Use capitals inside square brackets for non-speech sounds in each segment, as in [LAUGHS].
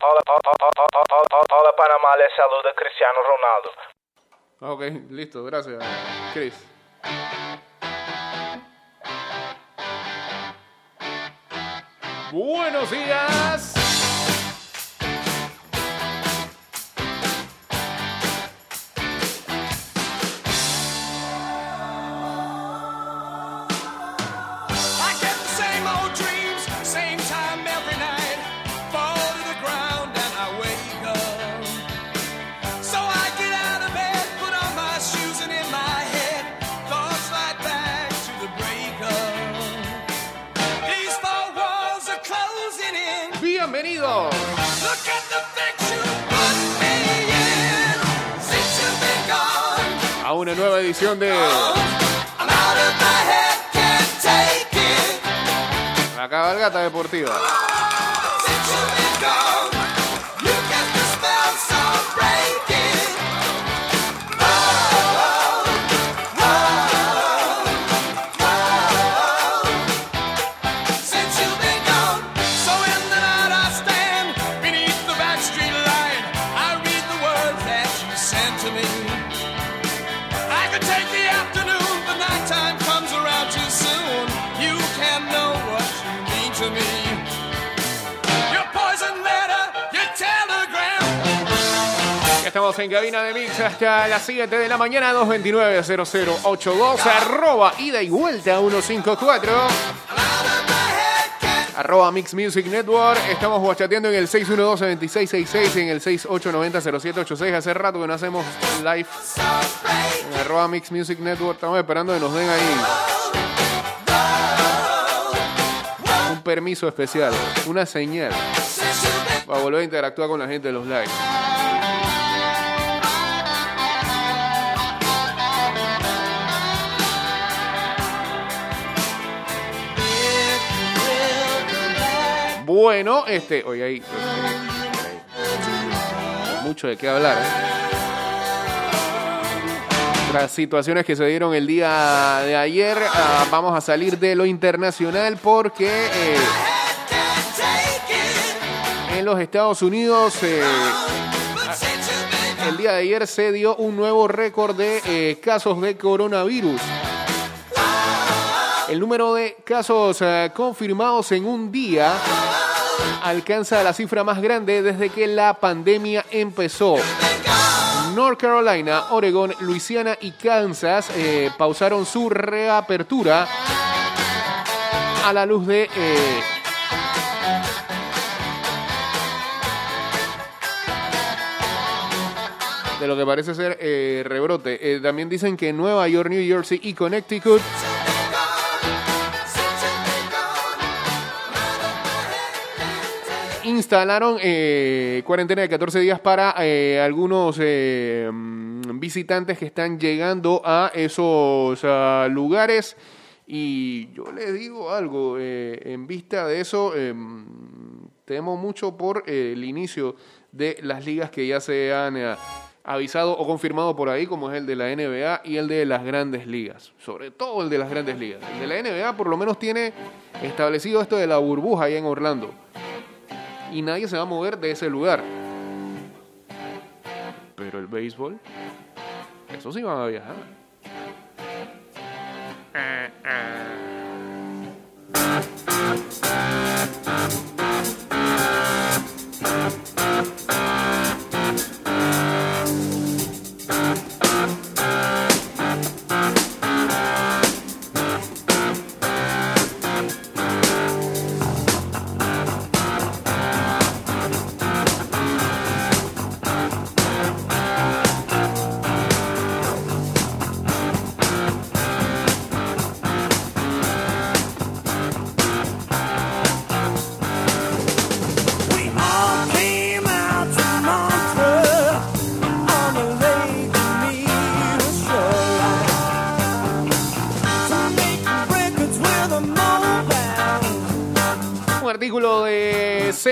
Hola, hola, Panamá, les saluda Cristiano Ronaldo. Ok, listo, gracias, Chris. Buenos días. A una nueva edición de I'm out of my head, can't take it. La Cabalgata Deportiva. Estamos en cabina de Mix hasta las 7 de la mañana, 229-0082, arroba ida y vuelta 154, I'm out of my head, can't arroba Mix Music Network. Estamos guachateando en el 612-2666 y en el 6890-0786. Hace rato que no hacemos live en arroba Mix Music Network. Estamos esperando que nos den ahí un permiso especial, una señal para volver a interactuar con la gente de los lives. Bueno, este, oye, ahí, mucho de qué hablar. ¿eh? Las situaciones que se dieron el día de ayer, ah, vamos a salir de lo internacional porque eh, en los Estados Unidos eh, el día de ayer se dio un nuevo récord de eh, casos de coronavirus. El número de casos confirmados en un día alcanza la cifra más grande desde que la pandemia empezó. North Carolina, Oregon, Luisiana y Kansas eh, pausaron su reapertura a la luz de eh, de lo que parece ser eh, rebrote. También dicen que Nueva York, New Jersey y Connecticut instalaron eh, cuarentena de 14 días para eh, algunos eh, mm, visitantes que están llegando a esos ah, lugares. Y yo les digo algo, eh, en vista de eso, eh, temo mucho por eh, el inicio de las ligas que ya se han eh, avisado o confirmado por ahí, como es el de la NBA y el de las grandes ligas. Sobre todo el de las grandes ligas. El de la NBA por lo menos tiene establecido esto de la burbuja ahí en Orlando y nadie se va a mover de ese lugar. Pero el béisbol, eso sí van a viajar. We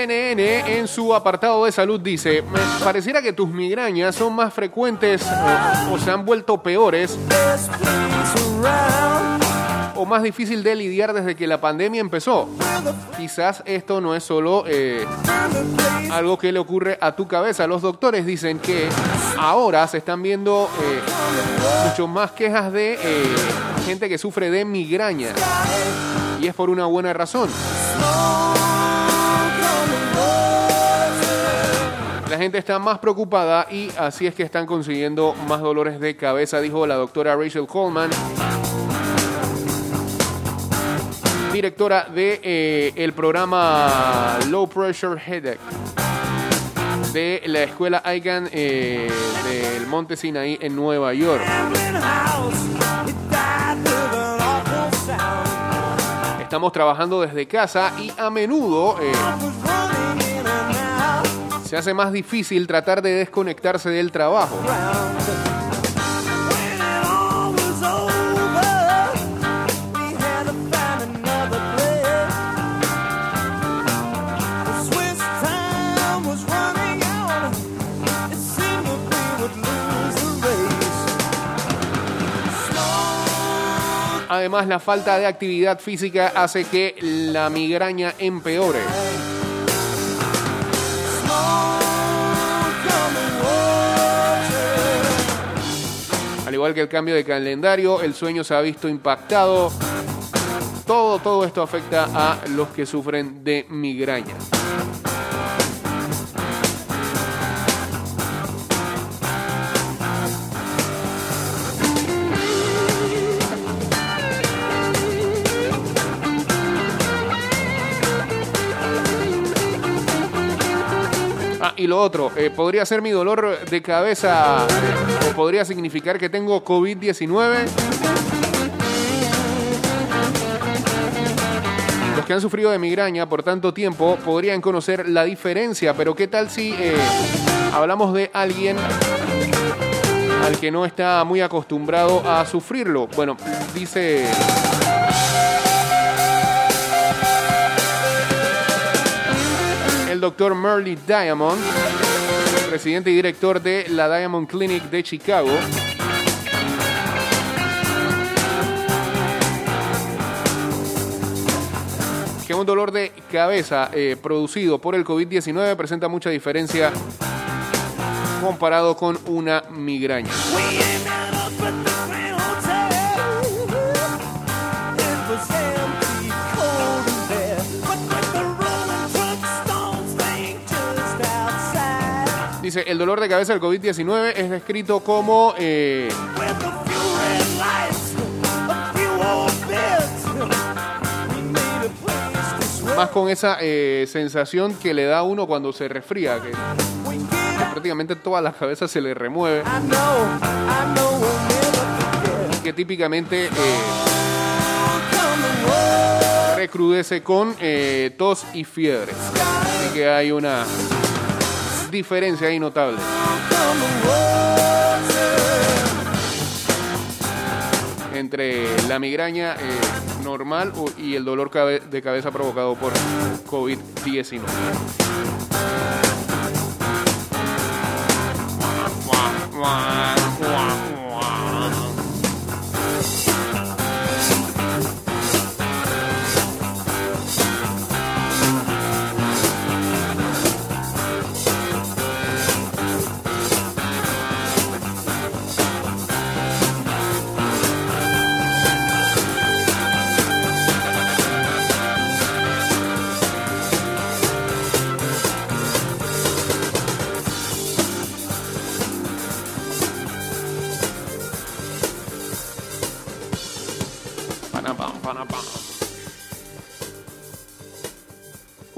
CNN en su apartado de salud dice, "Me pareciera que tus migrañas son más frecuentes o, o se han vuelto peores o más difícil de lidiar desde que la pandemia empezó. Quizás esto no es solo eh, algo que le ocurre a tu cabeza. Los doctores dicen que ahora se están viendo eh, mucho más quejas de eh, gente que sufre de migraña. Y es por una buena razón. La gente está más preocupada y así es que están consiguiendo más dolores de cabeza, dijo la doctora Rachel Coleman, directora de eh, el programa Low Pressure Headache de la escuela ICANN eh, del Monte Sinaí en Nueva York. Estamos trabajando desde casa y a menudo eh, se hace más difícil tratar de desconectarse del trabajo. Además, la falta de actividad física hace que la migraña empeore. Igual que el cambio de calendario, el sueño se ha visto impactado. Todo, todo esto afecta a los que sufren de migraña. Ah, y lo otro, eh, podría ser mi dolor de cabeza podría significar que tengo COVID-19. Los que han sufrido de migraña por tanto tiempo podrían conocer la diferencia, pero ¿qué tal si eh, hablamos de alguien al que no está muy acostumbrado a sufrirlo? Bueno, dice el doctor Merle Diamond, presidente y director de la Diamond Clinic de Chicago. Que un dolor de cabeza eh, producido por el COVID-19 presenta mucha diferencia comparado con una migraña. Dice, el dolor de cabeza del COVID-19 es descrito como eh, más con esa eh, sensación que le da a uno cuando se resfría, que prácticamente toda la cabeza se le remueve, que típicamente eh, recrudece con eh, tos y fiebre. Así que hay una diferencia ahí notable. Entre la migraña eh, normal y el dolor de cabeza provocado por COVID-19.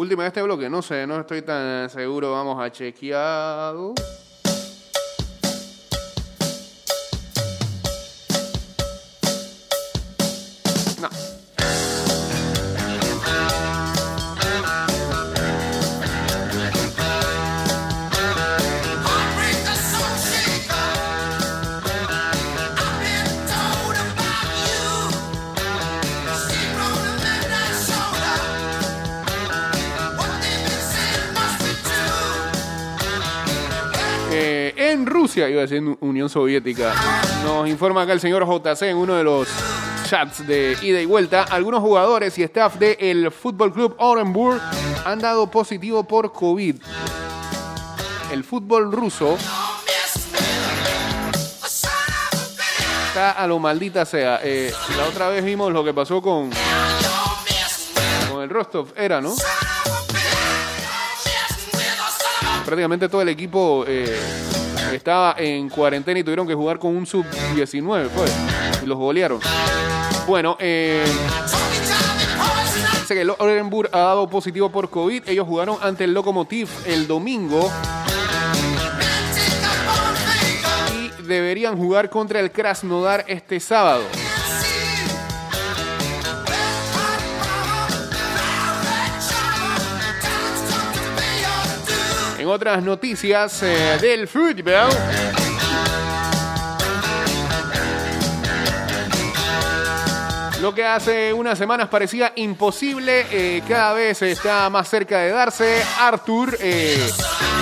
Última de este bloque, no sé, no estoy tan seguro. Vamos a chequear. Iba a decir Unión Soviética, nos informa acá el señor JC en uno de los chats de ida y vuelta, algunos jugadores y staff del Fútbol Club Orenburg han dado positivo por COVID. El fútbol ruso está a lo maldita sea. Eh, la otra vez vimos lo que pasó con, con el Rostov, era, ¿no? Prácticamente todo el equipo eh, estaba en cuarentena y tuvieron que jugar con un sub-19, pues, y los golearon. Bueno, eh, que el Orenburg ha dado positivo por COVID. Ellos jugaron ante el Lokomotiv el domingo y deberían jugar contra el Krasnodar este sábado. Otras noticias eh, del fútbol. Lo que hace unas semanas parecía imposible, eh, cada vez está más cerca de darse. Arthur eh,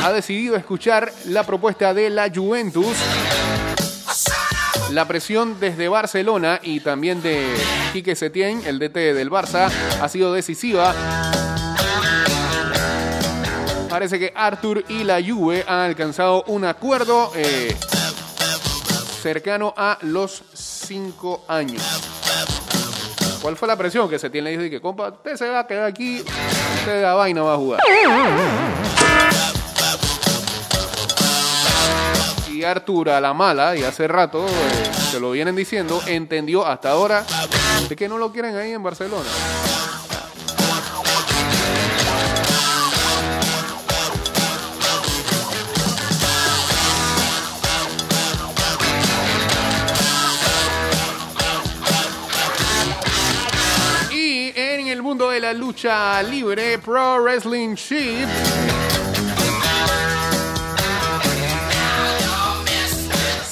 ha decidido escuchar la propuesta de la Juventus. La presión desde Barcelona y también de Quique Setién, el DT del Barça, ha sido decisiva. Parece que Arthur y la Juve han alcanzado un acuerdo eh, cercano a los cinco años. ¿Cuál fue la presión que se tiene? Dice que, compa, usted se va a quedar aquí, usted la vaina va a jugar. Y Artur a la mala, y hace rato eh, se lo vienen diciendo, entendió hasta ahora de que no lo quieren ahí en Barcelona. De la lucha libre, Pro Wrestling Sheep.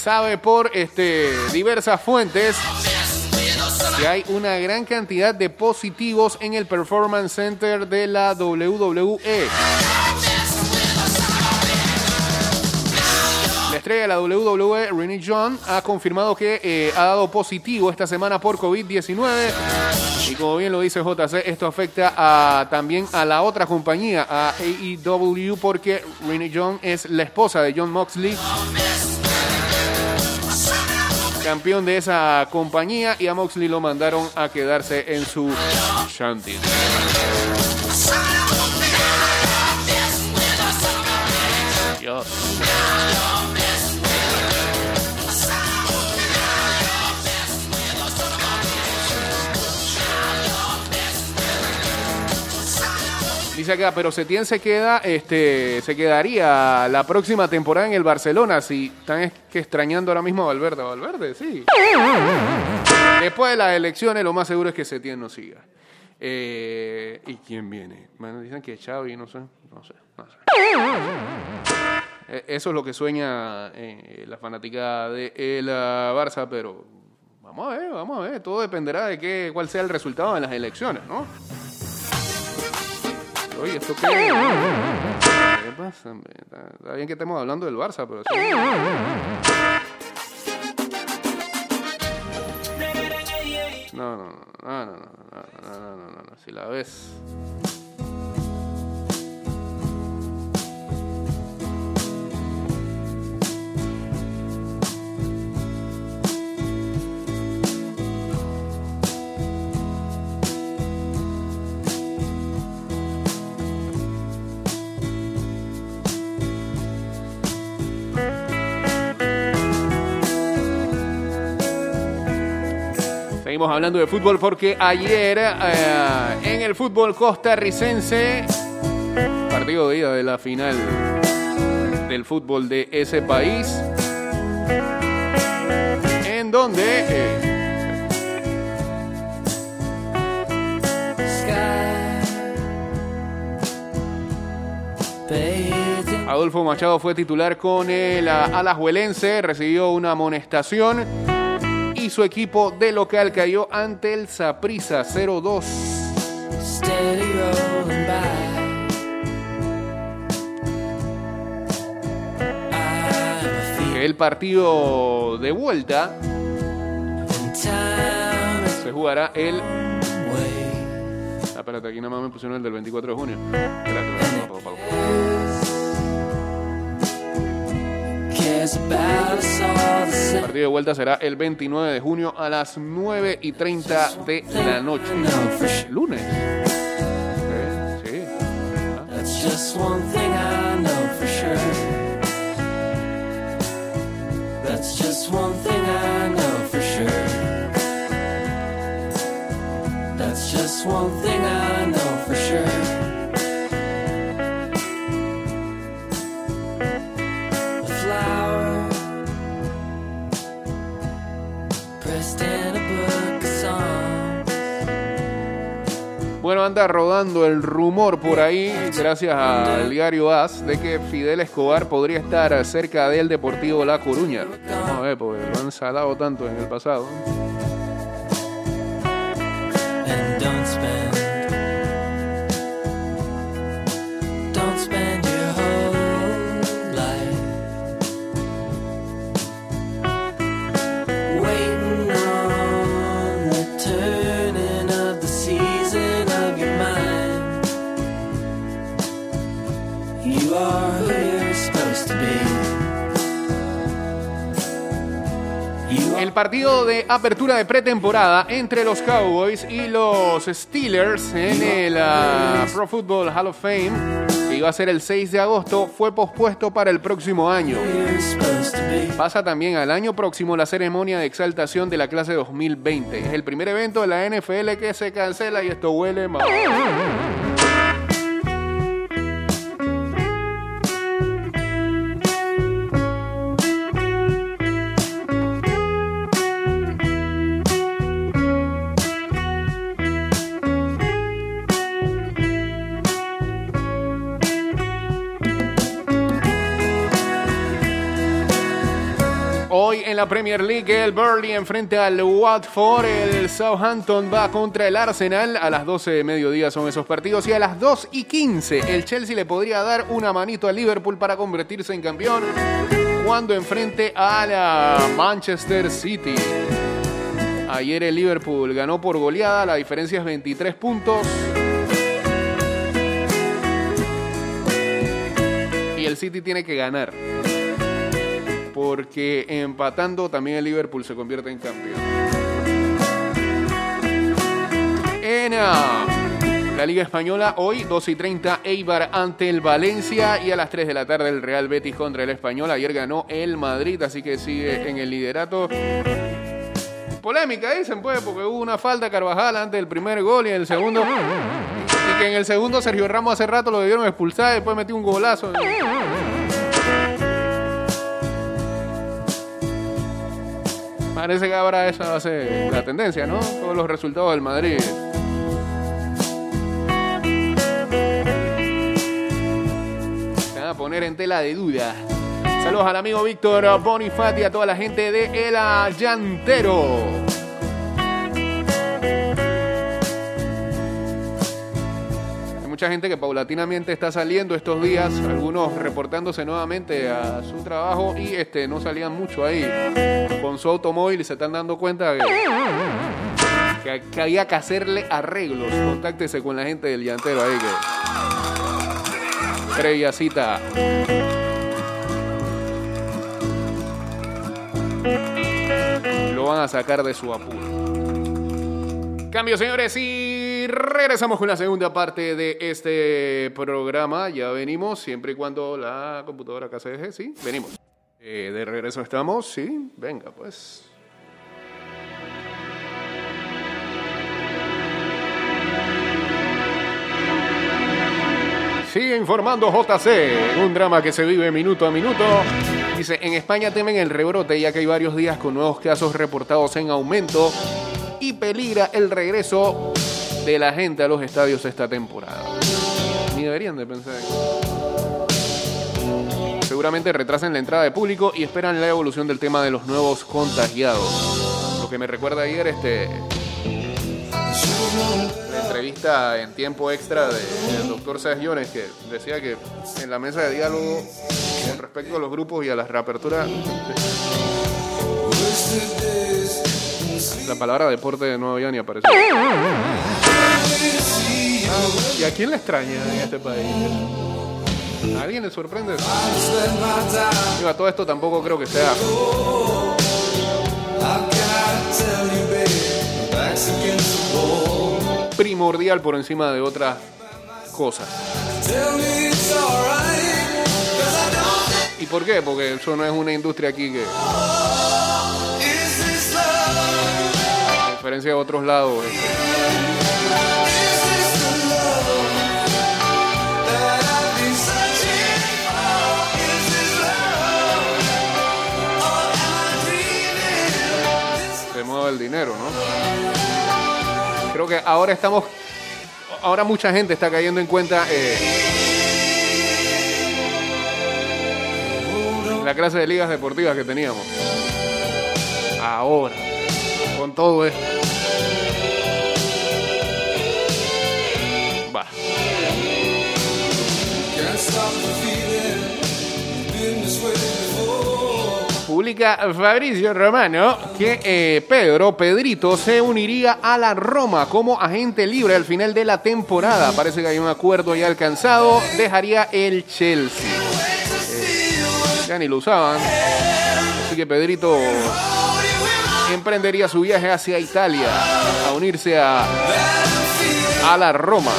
Sabe por este, diversas fuentes que hay una gran cantidad de positivos en el Performance Center de la. WWE. Estrella de la WWE, Renee John, ha confirmado que eh, ha dado positivo esta semana por COVID-19. Y como bien lo dice JC, esto afecta a- también a la otra compañía, a AEW, porque Renee John es la esposa de John Moxley, campeón de esa compañía, y a Moxley lo mandaron a quedarse en su shanty. Dice acá, pero Setién se queda, este, se quedaría la próxima temporada en el Barcelona. Si están es- que extrañando ahora mismo a Valverde, Valverde, sí. Después de las elecciones, lo más seguro es que Setién no siga. Eh, ¿Y quién viene? Bueno, dicen que Xavi, no sé, no sé, no sé. Eh, Eso es lo que sueña eh, la fanática de el ah, Barça, pero vamos a ver, vamos a ver. Todo dependerá de qué, cuál sea el resultado de las elecciones, ¿no? Oye, ¿esto qué? ¿Qué pasa? Está, bien que estemos hablando del Barça, pero... sí. No, no, no, no, no, no, no, no, no, no, no, no, si la ves... Hablando de fútbol porque ayer eh, en el fútbol costarricense, partido de ida de la final del fútbol de ese país, en donde eh, Adolfo Machado fue titular con el Alajuelense, recibió una amonestación y su equipo de local cayó ante el Saprissa 0-2. steady rolling by. I'm a El partido de vuelta se jugará el... way. Ah, espérate, aquí nada más me pusieron el del 24 de junio. Espérate, El partido de vuelta será el 29 de junio a las 9 y 30 de la noche. Lunes. Eh, Sí. Ah, That's just one thing I know for sure. Bueno, anda rodando el rumor por ahí, gracias al diario AS, de que Fidel Escobar podría estar cerca del Deportivo La Coruña. Vamos a ver, porque lo han salado tanto en el pasado. Partido de apertura de pretemporada entre los Cowboys y los Steelers en el ah, Pro Football Hall of Fame, que iba a ser el 6 de agosto, fue pospuesto para el próximo año. Pasa también al año próximo la ceremonia de exaltación de la clase 2020. Es el primer evento de la NFL que se cancela y esto huele mal. Hoy en la Premier League el Burnley enfrenta al Watford, el Southampton va contra el Arsenal, a las 12 de mediodía son esos partidos y a las 2 y 15 el Chelsea le podría dar una manito al Liverpool para convertirse en campeón cuando enfrente a la Manchester City. Ayer el Liverpool ganó por goleada, la diferencia es 23 puntos. Y el City tiene que ganar porque empatando también el Liverpool se convierte en campeón. En ah, la Liga Española, hoy 2 y 30, Eibar ante el Valencia y a las 3 de la tarde el Real Betis contra el Español. Ayer ganó el Madrid, así que sigue en el liderato. Polémica, dicen pues, porque hubo una falta Carvajal antes del primer gol y en el segundo. Y que en el segundo Sergio Ramos hace rato lo debieron expulsar y después metió un golazo. Parece que ahora a ser la tendencia, ¿no? Todos los resultados del Madrid. Se van a poner en tela de duda. Saludos al amigo Víctor Bonifati y a toda la gente de El Llantero. Mucha gente que paulatinamente está saliendo estos días, algunos reportándose nuevamente a su trabajo y este no salían mucho ahí con su automóvil y se están dando cuenta que, había que hacerle arreglos. Contáctese con la gente del llantero ahí que previa cita. Lo van a sacar de su apuro. Cambio, señores, y regresamos con la segunda parte de este programa. Ya venimos, siempre y cuando la computadora acá se deje, sí, venimos. Eh, de regreso estamos, sí, venga, pues. Sigue informando JC, un drama que se vive minuto a minuto. Dice, en España temen el rebrote ya que hay varios días con nuevos casos reportados en aumento y peligra el regreso de la gente a los estadios esta temporada. Ni deberían de pensar en. Seguramente retrasen la entrada de público y esperan la evolución del tema de los nuevos contagiados. Lo que me recuerda ayer este la entrevista en tiempo extra de- del doctor Sergiones que decía que en la mesa de diálogo con respecto a los grupos y a las reaperturas La palabra deporte no había ni aparecido. ¿Y a quién le extraña en este país? ¿A alguien le sorprende? Digo, todo esto tampoco creo que sea primordial por encima de otras cosas. ¿Y por qué? Porque eso no es una industria aquí que, a diferencia de otros lados, este, se mueve el dinero, ¿no? Creo que ahora estamos, ahora mucha gente está cayendo en cuenta eh, la clase de ligas deportivas que teníamos. Ahora, con todo esto. Publica Fabricio Romano que eh, Pedro, Pedrito, se uniría a la Roma como agente libre al final de la temporada. Parece que hay un acuerdo ya alcanzado. Dejaría el Chelsea. Eh, ya ni lo usaban. Así que Pedrito emprendería su viaje hacia Italia a unirse a, a la Roma.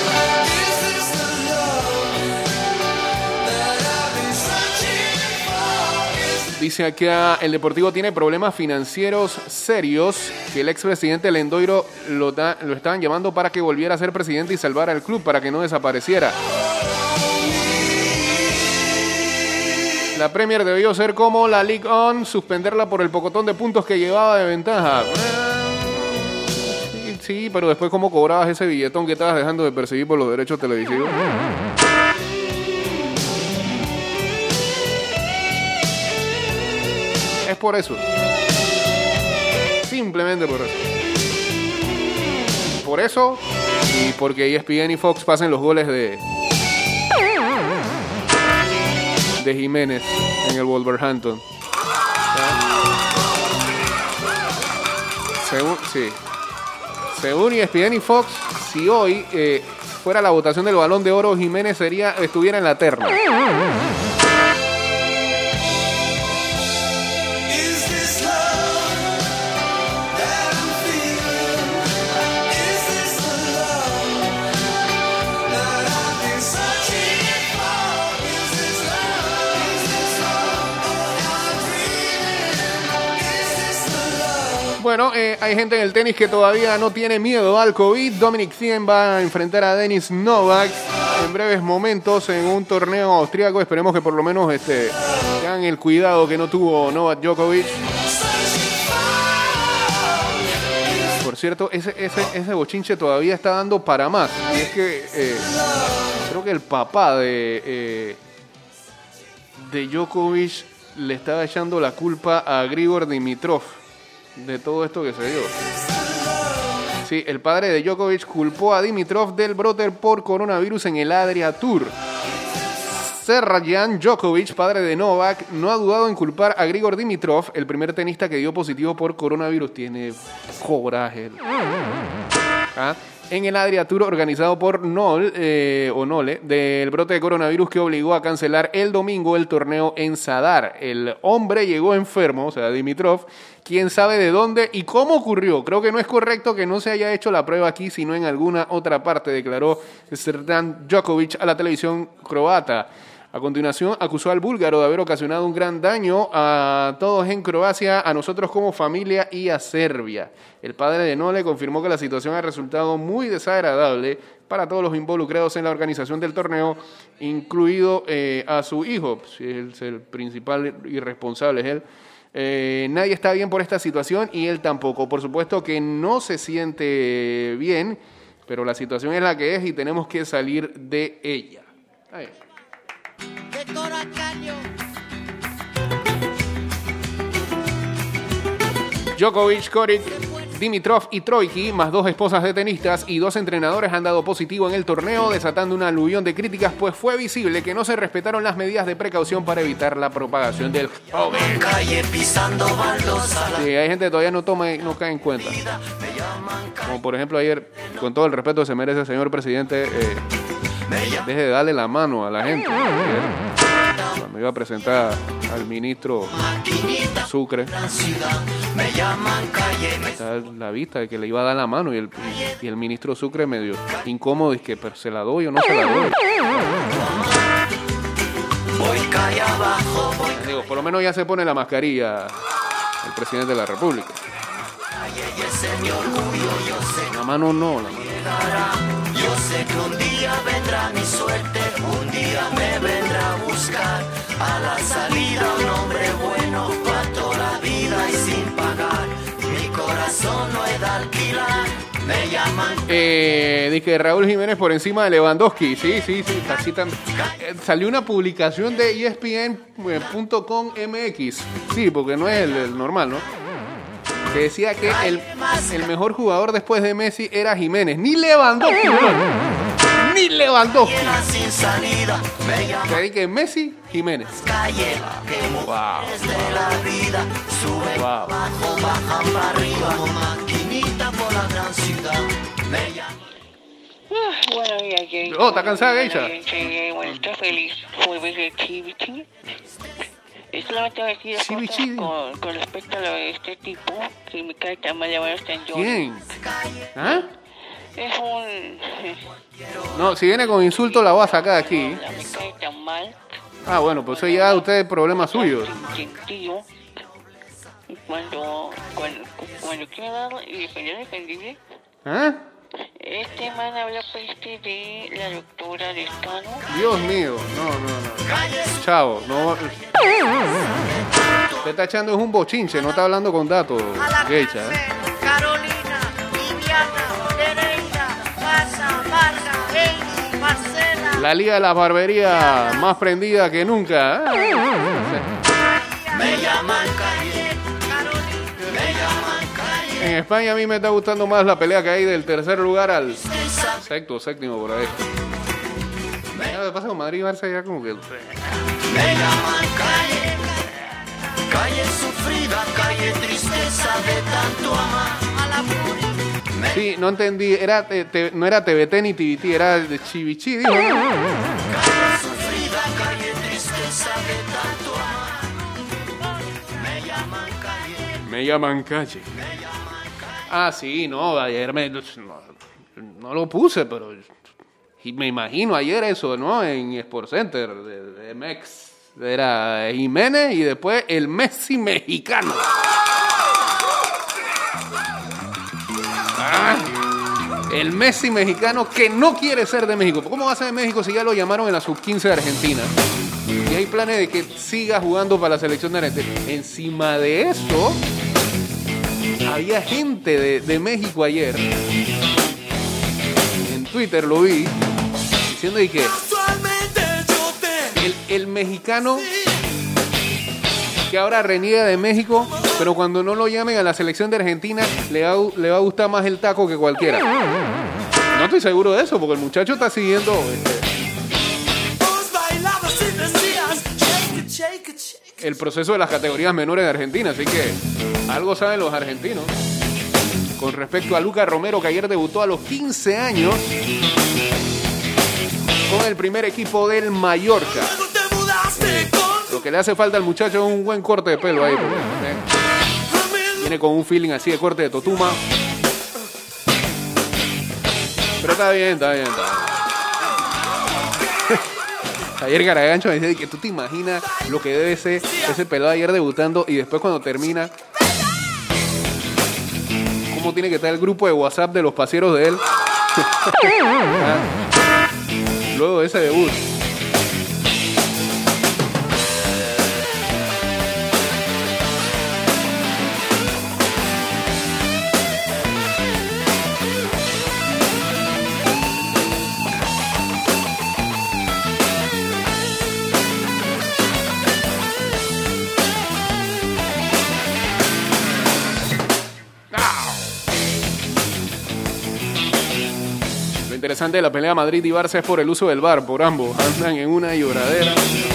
Dice acá, el Deportivo tiene problemas financieros serios que el expresidente Lendoiro lo, da- lo estaban llamando para que volviera a ser presidente y salvara al club para que no desapareciera. La Premier debió ser como la League On, suspenderla por el pocotón de puntos que llevaba de ventaja. Sí, pero después cómo cobrabas ese billetón que estabas dejando de perseguir por los derechos televisivos. Es por eso. Simplemente por eso. Por eso y porque ESPN y Fox pasen los goles de de Jiménez en el Wolverhampton. Según, sí. Según ESPN y Fox, si hoy eh, fuera la votación del Balón de Oro, Jiménez sería estuviera en la terna. Bueno, eh, hay gente en el tenis que todavía no tiene miedo al COVID. Dominic Thiem va a enfrentar a Denis Novak en breves momentos en un torneo austriaco. Esperemos que por lo menos este, tengan el cuidado que no tuvo Novak Djokovic. Por cierto, ese, ese, bochinche todavía está dando para más. Y es que eh, creo que el papá de, eh, de Djokovic le estaba echando la culpa a Grigor Dimitrov de todo esto que se dio. Sí, el padre de Djokovic culpó a Dimitrov del brote por coronavirus en el Adria Tour. Serrayan Djokovic, padre de Novak, no ha dudado en culpar a Grigor Dimitrov, el primer tenista que dio positivo por coronavirus. Tiene coraje. ¿Ah? En el Adria Tour organizado por Nol, eh, o Nole, del brote de coronavirus que obligó a cancelar el domingo el torneo en Sadar. El hombre llegó enfermo, o sea, Dimitrov, quién sabe de dónde y cómo ocurrió. Creo que no es correcto que no se haya hecho la prueba aquí, sino en alguna otra parte, declaró Srdan Djokovic a la televisión croata. A continuación, acusó al búlgaro de haber ocasionado un gran daño a todos en Croacia, a nosotros como familia y a Serbia. El padre de Nole confirmó que la situación ha resultado muy desagradable para todos los involucrados en la organización del torneo, incluido eh, a su hijo. Si es el principal y responsable es él. Eh, nadie está bien por esta situación y él tampoco. Por supuesto que no se siente bien, pero la situación es la que es y tenemos que salir de ella. Ahí. Djokovic, Koric, Dimitrov y Troiki, más dos esposas de tenistas y dos entrenadores han dado positivo en el torneo, desatando una aluvión de críticas, pues fue visible que no se respetaron las medidas de precaución para evitar la propagación del COVID. Sí, hay gente que todavía no toma y no cae en cuenta. Como por ejemplo ayer, con todo el respeto que se merece el señor presidente, eh, deje de darle la mano a la gente. Cuando iba a presentar al ministro Sucre, la vista de que le iba a dar la mano y el, y el ministro Sucre medio incómodo y que pero se la doy o no se la doy. Digo, por lo menos ya se pone la mascarilla el presidente de la República. es La mano no, la mano. Yo sé que un día vendrá mi suerte. Un día me vendrá a buscar. A la salida un hombre bueno. Pa' toda la vida y sin pagar. Mi corazón no es de alquilar. Me llaman Eh, dice Raúl Jiménez por encima de Lewandowski. Sí, sí, sí. Así tan- eh, salió una publicación de ESPN.com MX. Sí, porque no es el, el normal, ¿no? Que decía que el, el mejor jugador después de Messi era Jiménez. Ni Lewandowski. Ni Lewandowski. sin salida. Me Que Messi, Jiménez. calle. Wow. de la vida. Sube Wow. abajo, bajan para arriba. Como maquinita por la gran ciudad. Me llaman. Bueno, ya llegué. Oh, ¿está cansada, ya llegué, bueno, estoy feliz. Jueves de. Es. Con, con respecto a lo de este tipo que me cae tan mal llamado. ¿Quién? ¿Ah? Es un... [LAUGHS] No, si viene con insulto la voy a sacar de aquí. Me cae tan mal. Ah, bueno, pues eso ya usted es problema suyo. Cuando, cuando, cuando quiero dar y defender defendible, ¿Ah? este man habla peste de la doctora de Cano. Dios mío, no, no, no. Chavo, no. Usted está echando es un bochinche, no está hablando con datos, Geisha. ¿eh? La liga de la barbería más prendida que nunca. ¿eh? Me llaman. En España a mí me está gustando más la pelea que hay del tercer lugar al sexto, séptimo por ahí. Ya, lo que pasa con Madrid y Barça ya como que... Me llaman calle. Calle sufrida, calle tristeza de tanto amar. a la furia. Sí, no entendí, era, te- no era TVT ni TVT, era de Chivichi, dijo. Me llaman calle. Ah, sí, no, ayer me, no, lo puse, pero me imagino ayer eso, ¿no? En Sport Center de, de MX. Era Jiménez y después el Messi mexicano. El Messi mexicano que no quiere ser de México. ¿Cómo va a ser de México si ya lo llamaron en la sub-15 de Argentina? Y hay planes de que siga jugando para la selección de Argentina. Encima de eso, había gente de, México ayer. En Twitter lo vi. Diciendo de que el, el mexicano que ahora reniega de México, pero cuando no lo llamen a la selección de Argentina, le va, a- le va a gustar más el taco que cualquiera. No estoy seguro de eso, porque el muchacho está siguiendo. este, el proceso de las categorías menores de Argentina, así que algo saben los argentinos. Con respecto a Luca Romero, que ayer debutó a los 15 años con el primer equipo del Mallorca. Lo que le hace falta al muchacho es un buen corte de pelo ahí. ¿eh? Viene con un feeling así de corte de Totuma. Pero está bien, está bien, está bien. [LAUGHS] Ayer Garagancho me decía que tú te imaginas lo que debe ser ese pelado ayer debutando y después cuando termina, cómo tiene que estar el grupo de WhatsApp de los pasieros de él. [LAUGHS] Ah. Luego de ese debut. Interesante de la pelea Madrid y Barça es por el uso del bar, por ambos. Andan en una lloradera.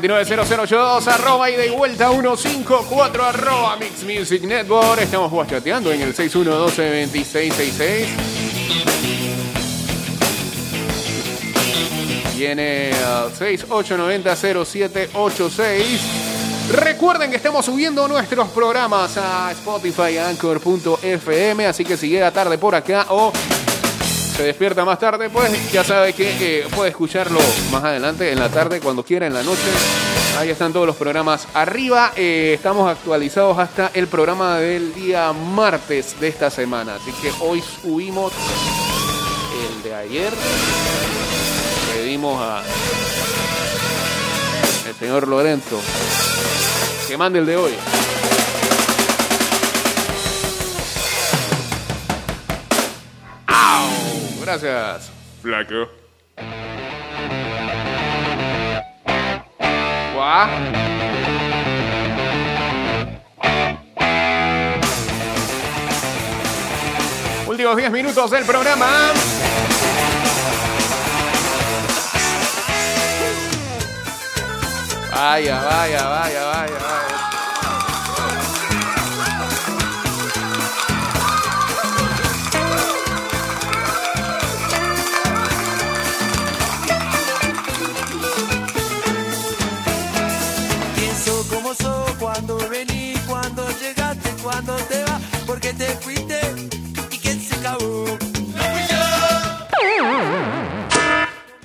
29002 arroba y de vuelta 154 arroba Mix Music Network. Estamos guachateando en el 61122666. Viene al 68900786. Recuerden que estamos subiendo nuestros programas a Spotify, Anchor.fm, así que si llega tarde por acá o se despierta más tarde, pues ya sabe que eh, puede escucharlo más adelante en la tarde, cuando quiera, en la noche. Ahí están todos los programas arriba. Eh, estamos actualizados hasta el programa del día martes de esta semana. Así que hoy subimos el de ayer. Pedimos a el señor Lorenzo que mande el de hoy. Gracias. Flaco. Guau. Últimos 10 minutos del programa. Vaya, vaya, vaya, vaya, vaya. Fuiste y que se acabó.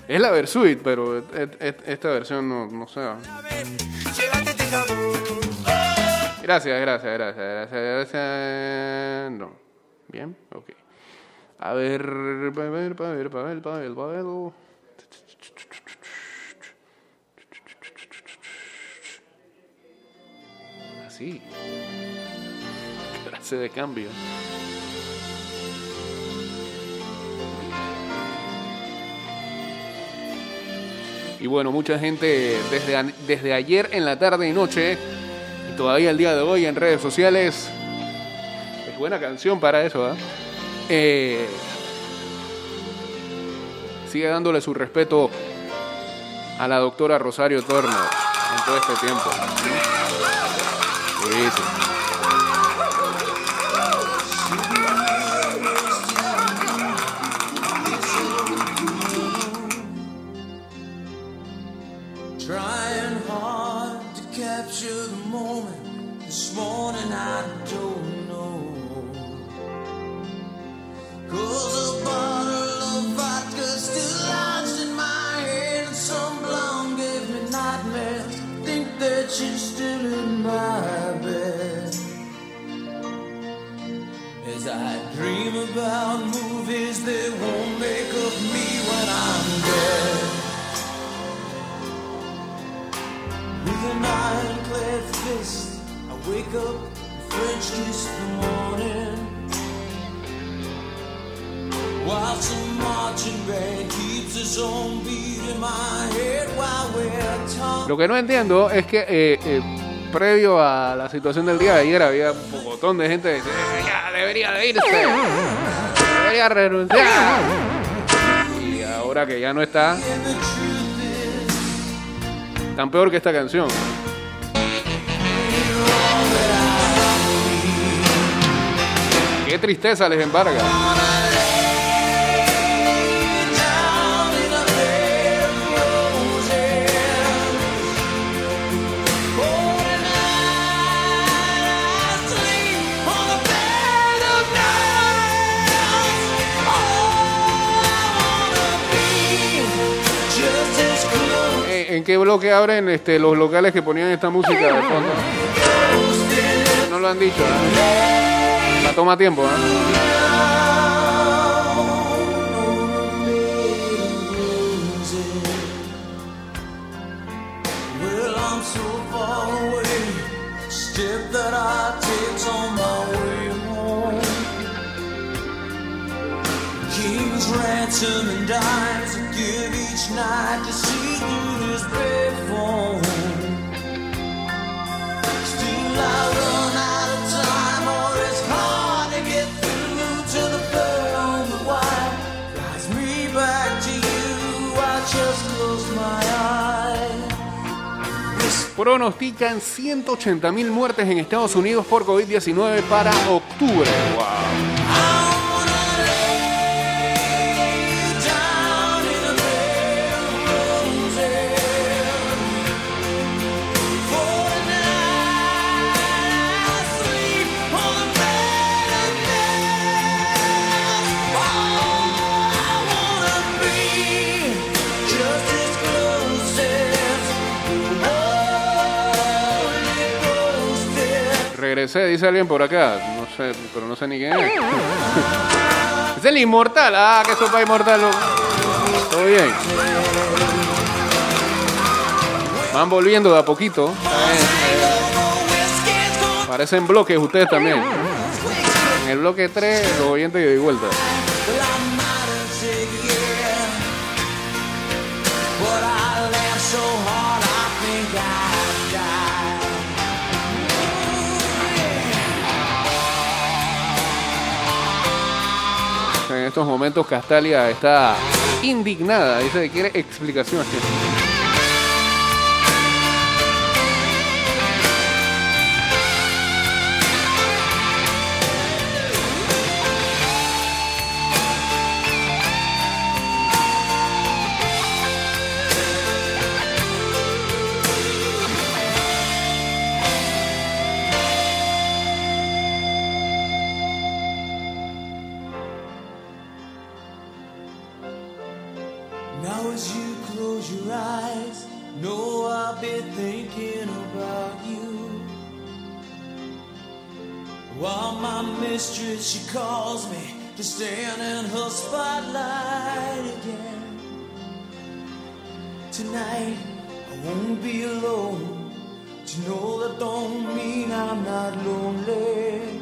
Es la Versuit, pero et- et- esta versión no, no este jabón. Gracias, gracias, gracias, gracias, gracias. No. Bien, ok. A ver, a ver, a ver, a ver, a ver, a ver. Así. De cambio. Y bueno, mucha gente desde, desde ayer en la tarde y noche y todavía el día de hoy en redes sociales. Es buena canción para eso, ¿ah? Eh, sigue dándole su respeto a la doctora Rosario Turner en todo este tiempo. With an ironclad fist, I wake up French kiss the morning. While some marching band keeps its own beat in my head while we're talking. Lo que no entiendo es que eh, eh, previo a la situación del día de ayer había un montón de gente que decía, "Eh, ya debería de irse, debería renunciar. Y ahora que ya no está, tan peor que esta canción. Qué tristeza les embarga. Qué bloque abren este, los locales que ponían esta música fondo? No lo han dicho, ¿eh? La toma tiempo, ¿eh? Ransom and dimes I give each night to see Pronostican 180 mil muertes en Estados Unidos por COVID-19 para octubre. Wow. Dice alguien por acá. No sé, pero no sé ni quién es. [LAUGHS] Es el inmortal. Ah, que sopa inmortal. Todo bien. Van volviendo de a poquito. Parecen bloques ustedes también. En el bloque 3, los oyentes de vuelta. Estos momentos Castalia está indignada. Dice que quiere explicaciones. To know that don't mean I'm not lonely.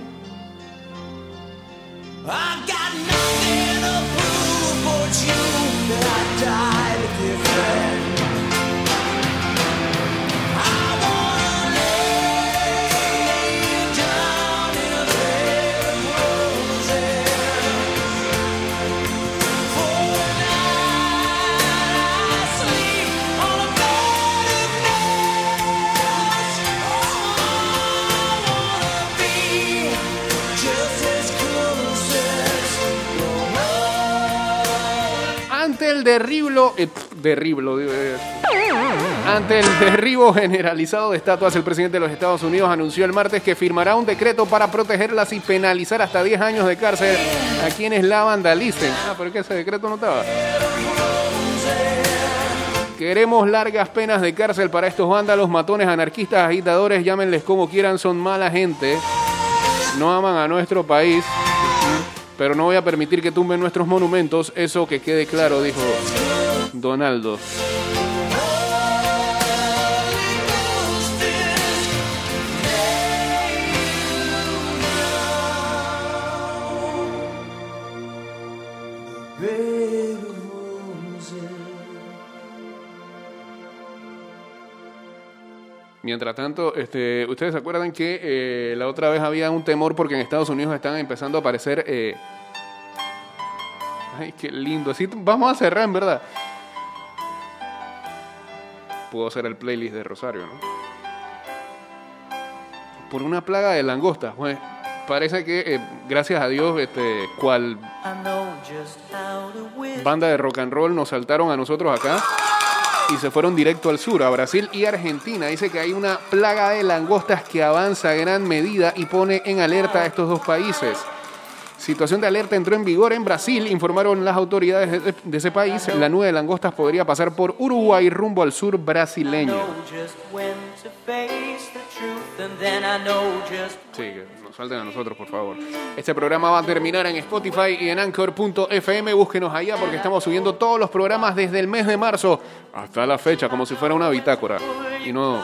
I got nothing to prove but you that I died a friend. Derriblo, eh, derriblo, eh, ante el derribo generalizado de estatuas, el presidente de los Estados Unidos anunció el martes que firmará un decreto para protegerlas y penalizar hasta 10 años de cárcel a quienes la vandalicen. Ah, pero que ese decreto no estaba. Queremos largas penas de cárcel para estos vándalos, matones, anarquistas, agitadores, llámenles como quieran, son mala gente. No aman a nuestro país, pero no voy a permitir que tumben nuestros monumentos. Eso que quede claro, dijo Donaldo. Mientras tanto, este, ustedes se acuerdan que eh, la otra vez había un temor porque en Estados Unidos están empezando a aparecer. eh, Ay, qué lindo. Así vamos a cerrar, en verdad. Puedo hacer el playlist de Rosario, ¿no? Por una plaga de langostas. Pues, parece que, eh, gracias a Dios, este, cual banda de rock and roll nos saltaron a nosotros acá y se fueron directo al sur, a Brasil y Argentina. Dice que hay una plaga de langostas que avanza a gran medida y pone en alerta a estos dos países. Situación de alerta entró en vigor en Brasil, informaron las autoridades de, ese país. La nube de langostas podría pasar por Uruguay rumbo al sur brasileño. Sí, nos a nosotros, por favor. Este programa va a terminar en Spotify y en Anchor.fm. Búsquenos allá porque estamos subiendo todos los programas desde el mes de marzo hasta la fecha, como si fuera una bitácora. Y no.